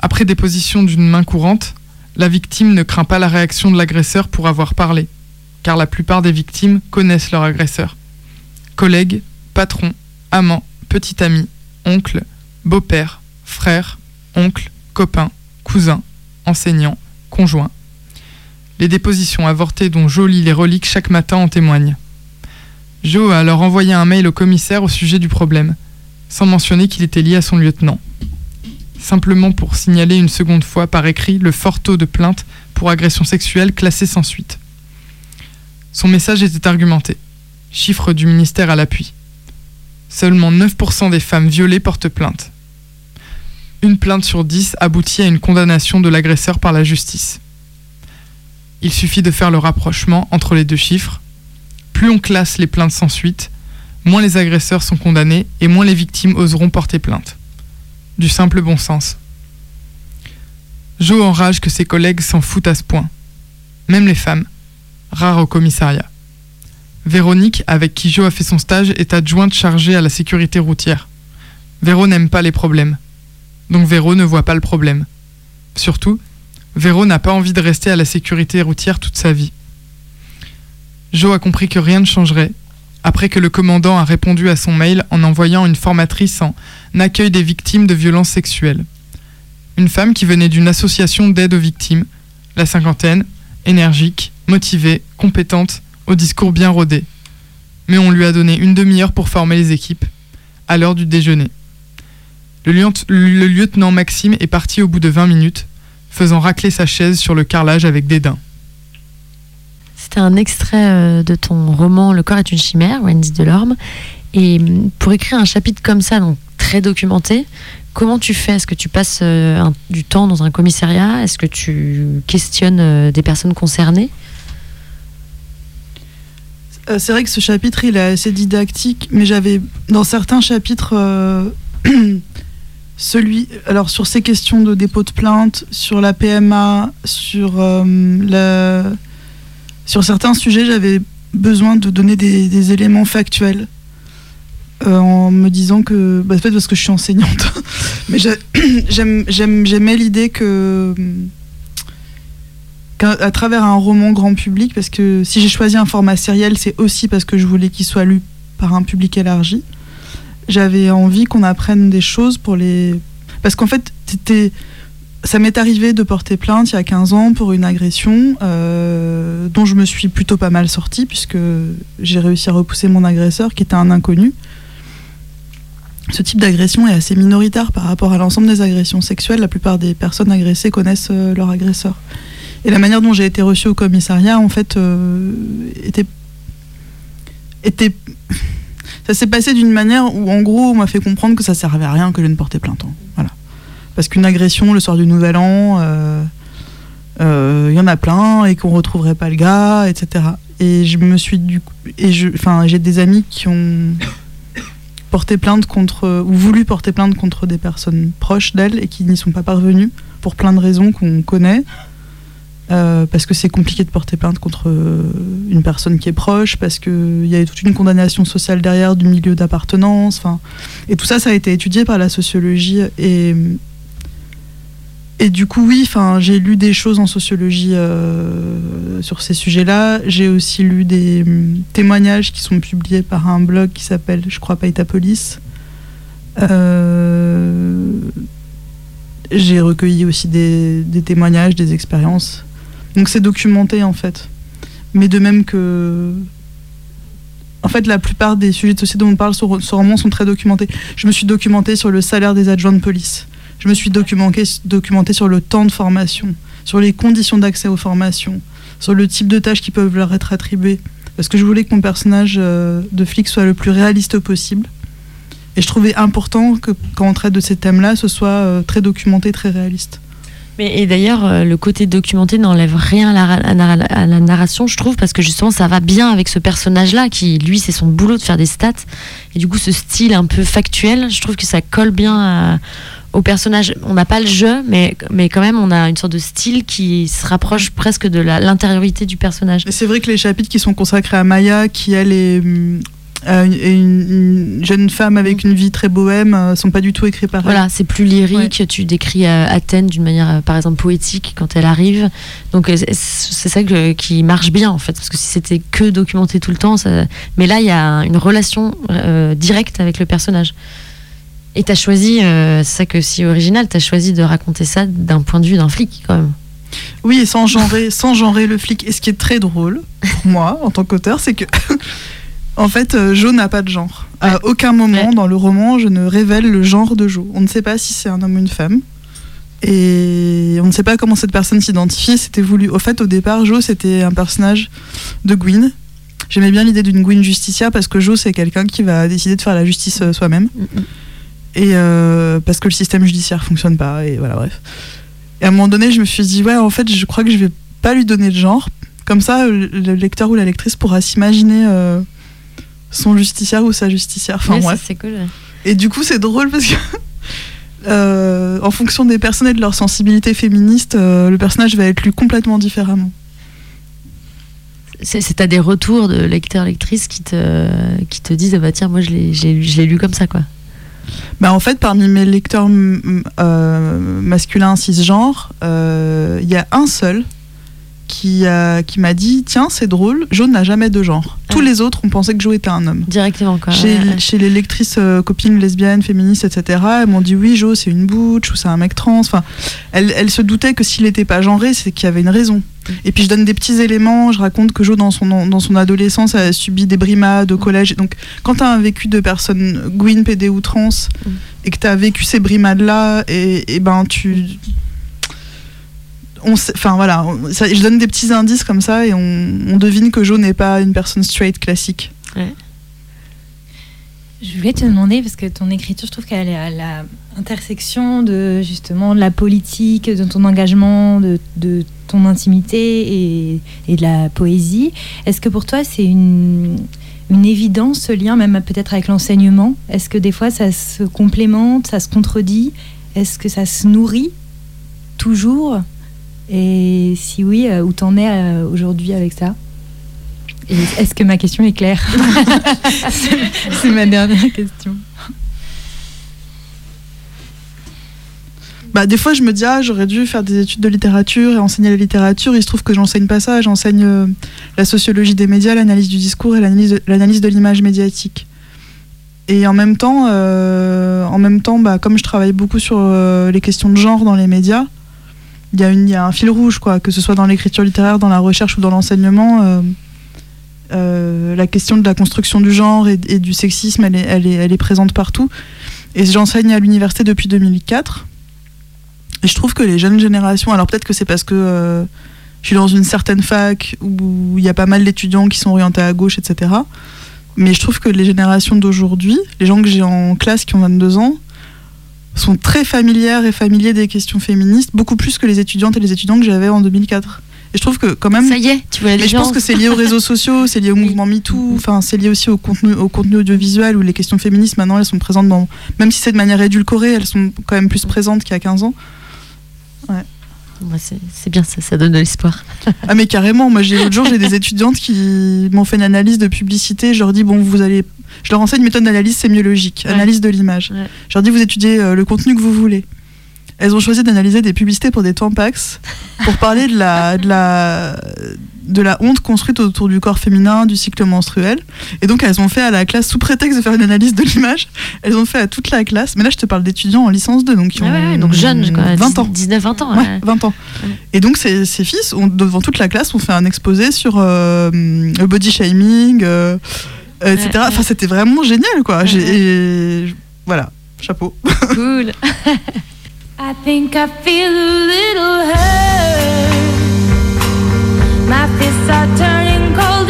Après déposition d'une main courante, la victime ne craint pas la réaction de l'agresseur pour avoir parlé, car la plupart des victimes connaissent leur agresseur. Collègues, patrons, amants, petit ami, oncle, beau-père, frère, oncle, copain, cousin, enseignant, conjoint. Les dépositions avortées dont Joe lit les reliques chaque matin en témoignent. Joe a alors envoyé un mail au commissaire au sujet du problème, sans mentionner qu'il était lié à son lieutenant simplement pour signaler une seconde fois par écrit le fort taux de plaintes pour agression sexuelle classées sans suite. Son message était argumenté. Chiffre du ministère à l'appui. Seulement 9% des femmes violées portent plainte. Une plainte sur 10 aboutit à une condamnation de l'agresseur par la justice. Il suffit de faire le rapprochement entre les deux chiffres. Plus on classe les plaintes sans suite, moins les agresseurs sont condamnés et moins les victimes oseront porter plainte du simple bon sens. Joe enrage que ses collègues s'en foutent à ce point. Même les femmes, rares au commissariat. Véronique, avec qui Joe a fait son stage, est adjointe chargée à la sécurité routière. Véro n'aime pas les problèmes. Donc Véro ne voit pas le problème. Surtout, Véro n'a pas envie de rester à la sécurité routière toute sa vie. Joe a compris que rien ne changerait après que le commandant a répondu à son mail en envoyant une formatrice en accueil des victimes de violences sexuelles. Une femme qui venait d'une association d'aide aux victimes, la cinquantaine, énergique, motivée, compétente, au discours bien rodé. Mais on lui a donné une demi-heure pour former les équipes, à l'heure du déjeuner. Le, lieutenant, le lieutenant Maxime est parti au bout de 20 minutes, faisant racler sa chaise sur le carrelage avec dédain.
C'était un extrait euh, de ton roman Le corps est une chimère, Wendy Delorme. Et mm, pour écrire un chapitre comme ça, donc très documenté, comment tu fais? Est-ce que tu passes euh, un- du temps dans un commissariat? Est-ce que tu questionnes euh, des personnes concernées?
Euh, c'est vrai que ce chapitre, il est assez didactique, mais j'avais, dans certains chapitres, euh, celui, alors sur ces questions de dépôt de plainte, sur la PMA, sur, euh, sur certains sujets, j'avais besoin de donner des, éléments factuels. euh, en me disant que, bah, peut-être parce que je suis enseignante, mais j'aimais l'idée que travers un roman grand public, parce que si j'ai choisi un format sériel, c'est aussi parce que je voulais qu'il soit lu par un public élargi. J'avais envie qu'on apprenne des choses pour les. Parce qu'en fait, c'était. Ça m'est arrivé de porter plainte il y a 15 ans pour une agression euh, dont je me suis plutôt pas mal sortie, puisque j'ai réussi à repousser mon agresseur, qui était un inconnu. Ce type d'agression est assez minoritaire par rapport à l'ensemble des agressions sexuelles. La plupart des personnes agressées connaissent euh, leur agresseur. Et la manière dont j'ai été reçue au commissariat, en fait, euh, était, était. Ça s'est passé d'une manière où, en gros, on m'a fait comprendre que ça servait à rien que je ne portais plainte. hein. Parce qu'une agression le soir du Nouvel An, euh, euh, il y en a plein et qu'on retrouverait pas le gars, etc. Et je me suis du coup- et j'ai des amis qui ont porté plainte contre ou voulu porter plainte contre des personnes proches d'elles et qui n'y sont pas parvenues pour plein de raisons qu'on connaît. Euh, parce que c'est compliqué de porter plainte contre euh, une personne qui est proche, parce qu'il y a toute une condamnation sociale derrière du milieu d'appartenance. Et tout ça, ça a été étudié par la sociologie. Et, et du coup, oui, j'ai lu des choses en sociologie euh, sur ces sujets-là. J'ai aussi lu des hum, témoignages qui sont publiés par un blog qui s'appelle, je crois, Paita Police. J'ai recueilli aussi des témoignages, des expériences. Donc c'est documenté en fait. Mais de même que. En fait, la plupart des sujets de société dont on parle sur ce roman sont très documentés. Je me suis documentée sur le salaire des adjoints de police. Je me suis documentée sur le temps de formation, sur les conditions d'accès aux formations, sur le type de tâches qui peuvent leur être attribuées. Parce que je voulais que mon personnage euh, de flic soit le plus réaliste possible. Et je trouvais important que quand on traite de ces thèmes-là, ce soit euh, très documenté, très réaliste.
Et d'ailleurs, euh, le côté documenté n'enlève rien à la, narration, je trouve, parce que justement, ça va bien avec ce personnage-là, qui, lui, c'est son boulot de faire des stats. Et du coup, ce style un peu factuel, je trouve que ça colle bien à- au personnage. On n'a pas le jeu, mais, mais quand même, on a une sorte de style qui se rapproche presque de l'intériorité du personnage.
C'est vrai que les chapitres qui sont consacrés à Maya, qui elle est hum, euh, une, une- une jeune femme avec une vie très bohème, euh, sont pas du tout écrits par.
Voilà, c'est plus lyrique. Tu décris euh, Athènes d'une manière, euh, par exemple, poétique quand elle arrive. Donc euh, c'est c'est ça que- qui marche bien en fait, parce que si c'était que documenté tout le temps, ça... mais là il y a une relation euh, directe avec le personnage. Et t'as choisi, euh, c'est ça que si original, t'as choisi de raconter ça d'un point de vue d'un flic quand même.
Oui, et sans genrer, sans genrer le flic. Et ce qui est très drôle, pour moi, en tant qu'auteur, c'est que, en fait, euh, Joe n'a pas de genre. À aucun moment
Ouais.
dans le roman, je ne révèle le genre de Joe. On ne sait pas si c'est un homme ou une femme. Et on ne sait pas comment cette personne s'identifie. C'était voulu. Au fait, au départ, Joe, c'était un personnage de Gwyn. J'aimais bien l'idée d'une Gwyn justicière parce que Joe, c'est quelqu'un qui va décider de faire la justice euh, soi-même. Et euh, parce que le système judiciaire fonctionne pas. Et voilà, bref. Et à un moment donné, je me suis dit, ouais, en fait, je crois que je vais pas lui donner de genre. Comme ça, le le lecteur ou la lectrice pourra s'imaginer euh, son justicière ou sa justicière. Enfin,
Ouais, ça,
bref.
c'est cool.
Et du coup, c'est drôle parce que, euh, en fonction des personnes et de leur sensibilité féministe, euh, le personnage va être lu complètement différemment.
C'est t'as des retours de lecteurs lectrices qui te qui te disent ah bah tiens moi je l'ai je l'ai lu- comme ça quoi.
Bah, en fait, parmi mes lecteurs euh, masculins cisgenres, euh, il y a un seul qui, a- qui m'a dit Tiens, c'est drôle, Joe n'a jamais de genre. Tous les autres ont pensé que Joe était un homme.
Directement, quoi.
Chez,
Ouais, ouais.
chez les lectrices euh, copines lesbiennes, féministes, etc., elles m'ont dit oui, Joe, c'est une butch ou c'est un mec trans. Enfin, elles, elles se doutaient que s'il n'était pas genré, c'est qu'il y avait une raison. Et puis je donne des petits éléments. Je raconte que Joe, dans son, dans son adolescence, a subi des brimades au collège. Donc, quand tu as un vécu de personne Gwyn, PD ou trans,
Mm.
et que tu as vécu ces brimades-là, et, et ben tu. On sait- Enfin voilà, on- ça- je donne des petits indices comme ça et on, on devine que Joe n'est pas une personne straight classique.
Je voulais te demander, parce que ton écriture, je trouve qu'elle est à la intersection de justement de la politique, de ton engagement, de, de ton intimité et, et de la poésie. Est-ce que pour toi, c'est une, une évidence ce lien, même peut-être avec l'enseignement? Est-ce que des fois, ça se complémente, ça se contredit? Est-ce que ça se nourrit toujours? Et si oui, euh, où t'en es euh, aujourd'hui avec ça? Est-ce que ma question est claire? C'est ma dernière question.
Bah, des fois, je me dis, ah, j'aurais dû faire des études de littérature et enseigner la littérature. Il se trouve que j'enseigne pas ça. J'enseigne euh, la sociologie des médias, l'analyse du discours et l'analyse de, l'image médiatique. Et en même temps, en même temps bah, comme je travaille beaucoup sur les questions de genre dans les médias, il y, a y a un fil rouge, quoi, que ce soit dans l'écriture littéraire, dans la recherche ou dans l'enseignement. euh, euh, la question de la construction du genre et, et du sexisme, elle est, elle, est, elle est présente partout. Et j'enseigne à l'université depuis 2004. Et je trouve que les jeunes générations, alors peut-être que c'est parce que euh, je suis dans une certaine fac où il y a pas mal d'étudiants qui sont orientés à gauche, etc. Mais je trouve que les générations d'aujourd'hui, les gens que j'ai en classe qui ont 22 ans, sont très familières et familiers des questions féministes, beaucoup plus que les étudiantes et les étudiants que j'avais en 2004. Et je trouve que quand même...
Ça y est, tu vois
Mais je pense que c'est lié aux réseaux sociaux, c'est lié au mouvement MeToo, enfin c'est lié aussi au contenu, au contenu audiovisuel où les questions féministes maintenant elles sont présentes dans, même si c'est de manière édulcorée, elles sont quand même plus présentes qu'il y a 15 ans.
Ouais, c'est c'est bien ça, ça donne de l'espoir.
Ah mais carrément, moi j'ai l'autre jour j'ai des étudiantes qui m'ont fait une analyse de publicité, je leur dis bon vous allez, je leur enseigne une méthode d'analyse sémiologique,
Ouais.
analyse de l'image.
Ouais.
Je leur dis vous étudiez euh, le contenu que vous voulez. Elles ont choisi d'analyser des publicités pour des Tampax pour parler de la, de la, de la honte construite autour du corps féminin, du cycle menstruel. Et donc elles ont fait à la classe, sous prétexte de faire une analyse de l'image, elles ont fait à toute la classe. Mais là je te parle d'étudiants en licence 2, donc qui
Ouais,
ont
ouais, ouais, donc jeune, quoi,
20 ans.
19-20 ans.
Ouais,
ouais.
20 ans. Et donc ces, ces fils, ont, devant toute la classe, ont fait un exposé sur euh, le body shaming, euh, euh, etc. Enfin, c'était vraiment génial, quoi. Et- voilà, chapeau.
Cool.
I think I feel a little hurt. My fists are turning cold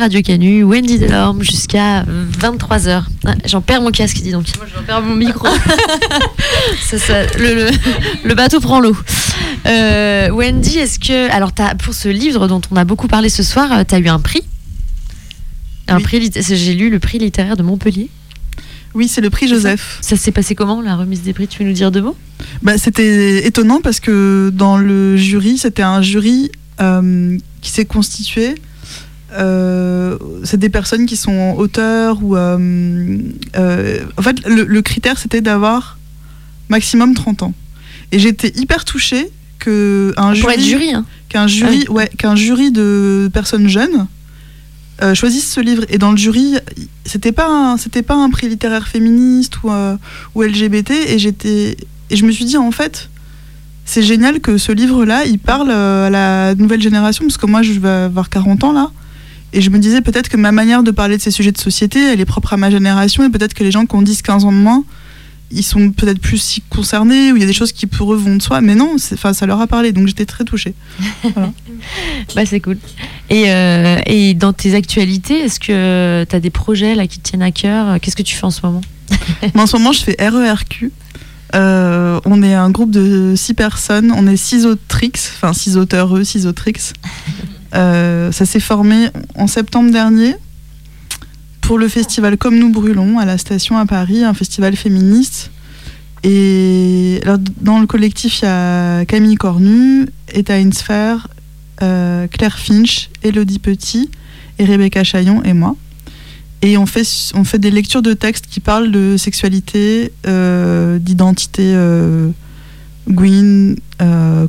Radio Canu, Wendy Delorme, jusqu'à 23h. Ah, J'en perds mon casque, dis donc.
Moi, je vais perdre mon micro.
Ça, ça- le, le- le bateau prend l'eau. Euh, Wendy, est-ce que. Alors, as, pour ce livre dont on a beaucoup parlé ce soir, tu as eu un prix? Un
Oui.
prix, j'ai lu le prix littéraire de Montpellier.
Oui, c'est le prix Joseph.
Ça s'est passé comment, la remise des prix? Tu veux nous dire deux mots?
Bah, c'était étonnant parce que dans le jury, c'était un jury euh, qui s'est constitué. Euh, c'est des personnes qui sont auteurs ou. euh, euh, en fait, le, le critère, c'était d'avoir maximum 30 ans. Et j'étais hyper touchée que un
Pour
jury,
être jury, hein.
qu'un jury, ouais, qu'un jury de personnes jeunes euh, choisisse ce livre. Et dans le jury, c'était pas un, c'était pas un prix littéraire féministe ou, ou LGBT. Et j'étais, et je me suis dit en fait, c'est génial que ce livre-là, il parle à la nouvelle génération parce que moi, je vais avoir 40 ans là. Et je me disais peut-être que ma manière de parler de ces sujets de société, elle est propre à ma génération et peut-être que les gens qui ont 10-15 ans de moins, ils sont peut-être plus si concernés ou il y a des choses qui pour eux vont de soi. Mais non, ça leur a parlé, donc j'étais très touchée.
Bah, c'est cool. Et, euh, et dans tes actualités, est-ce que tu as des projets là, qui te tiennent à cœur? Qu'est-ce que tu fais en ce moment?
En ce moment, je fais RERQ. Euh, on est un groupe de six personnes. On est six autrix, enfin six auteurs, eux, six autrix. Euh, ça s'est formé en septembre dernier pour le festival Comme nous brûlons à la station à Paris, un festival féministe. Et alors, dans le collectif, il y a Camille Cornu, Etta Insfer, euh, Claire Finch, Elodie Petit et Rebecca Chaillon et moi. Et on fait, on fait des lectures de textes qui parlent de sexualité, euh, d'identité euh,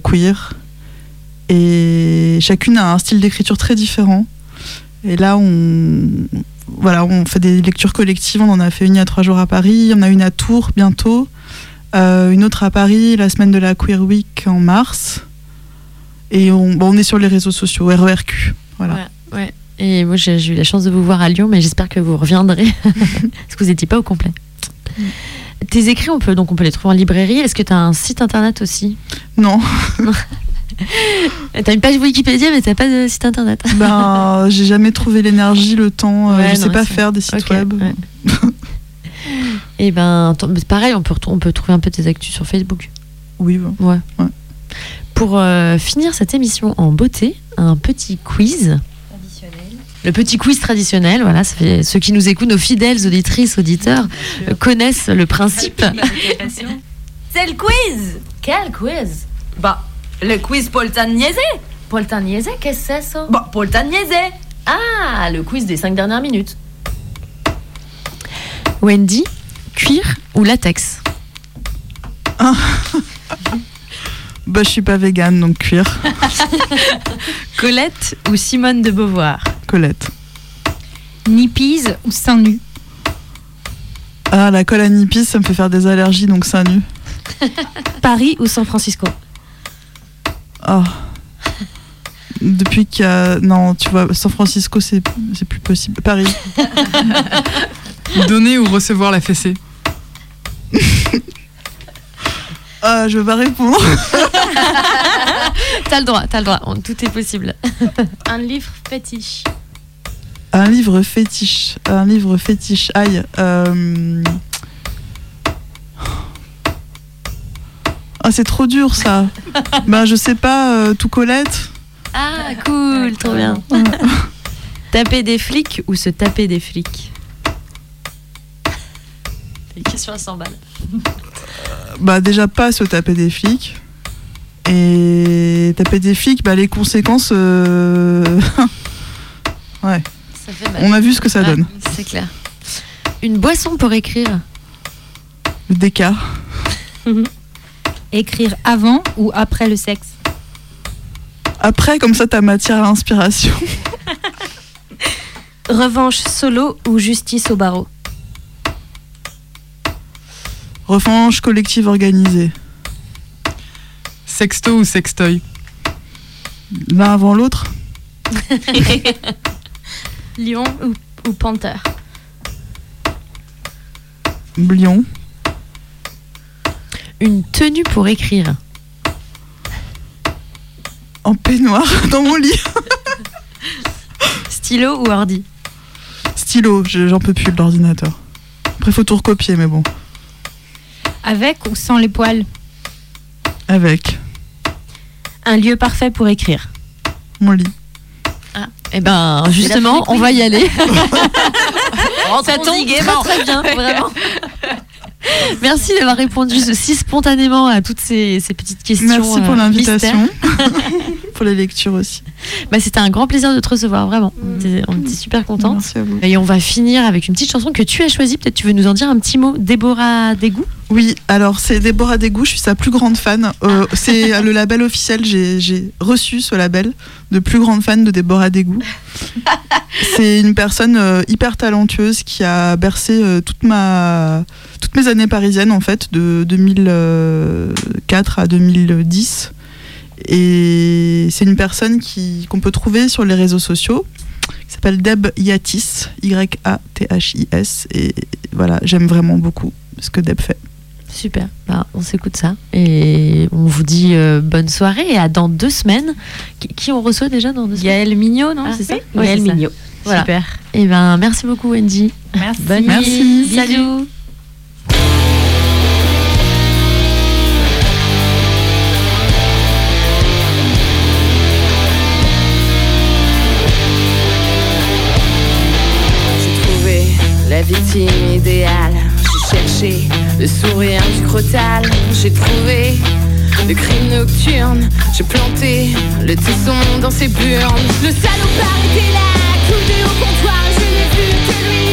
queer. Et chacune a un style d'écriture très différent. Et là, on, voilà, on fait des lectures collectives. On en a fait une il y a trois jours à Paris. On a une à Tours bientôt. Euh, une autre à Paris la semaine de la Queer Week en mars. Et on, bon, on est sur les réseaux sociaux, RERQ. Voilà.
Ouais, ouais. Et moi, j'ai j'ai eu la chance de vous voir à Lyon, mais j'espère que vous reviendrez. Parce que vous n'étiez pas au complet. Tes écrits, on peut, donc on peut les trouver en librairie. Est-ce que tu as un site internet aussi?
Non,
Tu as une page Wikipédia, mais tu pas de site internet.
ben, j'ai jamais trouvé l'énergie, le temps. euh,
Ouais,
je sais
non,
pas
c'est-
faire des sites web.
ouais. Et ben, t- pareil, on peut, on peut trouver un peu tes actus sur Facebook.
Oui, bon.
Ouais.
Ouais.
Pour euh, finir cette émission en beauté, un petit quiz. Le petit quiz traditionnel, voilà, ça fait ceux qui nous écoutent, nos fidèles auditrices, auditeurs, euh, connaissent le principe.
C'est le quiz
Quel quiz?
Bah, le quiz poltagnese
Poltagnese, qu'est-ce que c'est ça?
Bah, poltagnese
Ah, le quiz des cinq dernières minutes. Wendy, cuir ou latex?
Bah, je suis pas végane, donc cuir.
Colette ou Simone de Beauvoir?
Colette.
Nippies ou seins nus?
Ah, la colle à nipis, ça me fait faire des allergies, donc seins nus.
Paris ou San Francisco?
Ah. Depuis qu'il y a. Non, tu vois, San Francisco, c'est c'est plus possible. Paris.
Donner ou recevoir la fessée?
Ah, je vais pas répondre.
T'as le droit, t'as le droit, tout est possible.
Un livre fétiche.
Un livre fétiche. Un livre fétiche. Aïe. euh, Ah, c'est trop dur ça. ben, je sais pas, euh, tout Colette.
Ah, cool, trop bien. taper des flics ou se taper des flics Les questions à 100 balles.
Bah, déjà pas se taper des flics. Et taper des flics, bah, les conséquences. euh, ouais,
Ça fait mal.
on a vu ce que ça
Ouais,
donne.
C'est clair. Une boisson pour écrire
Le déca.
Écrire avant ou après le sexe
Après, comme ça, t'as matière à inspiration.
Revanche solo ou justice au barreau
Revanche collective organisée.
Sexto ou sextoy
L'un avant l'autre.
Lion ou, ou panthère
Lion.
Une tenue pour écrire
En peignoir, dans mon lit.
Stylo ou ordi?
Stylo, je- j'en peux plus de l'ordinateur. Après, faut tout recopier, mais bon,
Avec ou sans les poils?
Avec
Un lieu parfait pour écrire.
mon lit.
Eh ben, justement, on va y aller. Ça tombe très, très bien, vraiment. Merci d'avoir répondu si spontanément à toutes ces, ces petites questions.
Merci pour
euh,
l'invitation. pour les lectures aussi.
Bah, C'était un grand plaisir de te recevoir, vraiment. On était, on était super contents.
Merci à vous.
Et on va finir avec une petite chanson que tu as choisie. Peut-être tu veux nous en dire un petit mot. Déborah Dégout
Oui, alors c'est Déborah Dégout, je suis sa plus grande fan. Euh, c'est le label officiel, j'ai j'ai reçu ce label de plus grande fan de Déborah Dégout. c'est une personne euh, hyper talentueuse qui a bercé euh, toute ma, toutes mes années parisiennes en fait, de 2004 à 2010. Et c'est une personne qui- qu'on peut trouver sur les réseaux sociaux, qui s'appelle Deb Yatis, Y-A-T-H-I-S. Et voilà, j'aime vraiment beaucoup ce que Deb fait.
Super. Bah, on s'écoute ça. Et on vous dit euh, bonne soirée et à dans deux semaines. Qui, qui on reçoit déjà dans deux semaines?
Gaël Mignot, non
Ah,
C'est ça
oui, ça.
Mignot.
Voilà.
Super.
Et ben, merci beaucoup, Wendy.
Merci.
Bonne
Merci.
nuit. Salut.
Victime idéale. J'ai cherché le sourire du crotal. J'ai trouvé le crime nocturne. J'ai planté le tesson dans ses burnes. Le salopard était là, coudé au comptoir. Je n'ai vu que lui